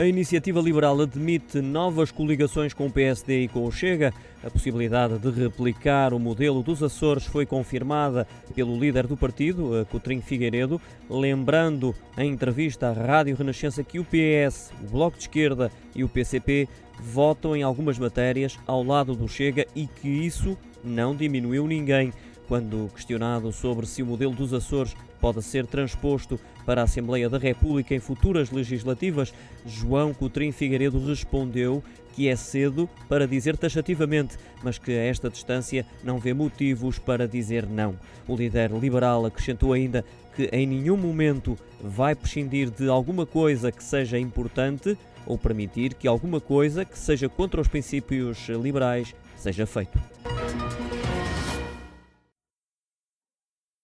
A iniciativa liberal admite novas coligações com o PSD e com o Chega. A possibilidade de replicar o modelo dos Açores foi confirmada pelo líder do partido, Coutrinho Figueiredo, lembrando em entrevista à Rádio Renascença que o PS, o Bloco de Esquerda e o PCP votam em algumas matérias ao lado do Chega e que isso não diminuiu ninguém. Quando questionado sobre se o modelo dos Açores pode ser transposto para a Assembleia da República em futuras legislativas, João Coutrinho Figueiredo respondeu que é cedo para dizer taxativamente, mas que a esta distância não vê motivos para dizer não. O líder liberal acrescentou ainda que em nenhum momento vai prescindir de alguma coisa que seja importante ou permitir que alguma coisa que seja contra os princípios liberais seja feito.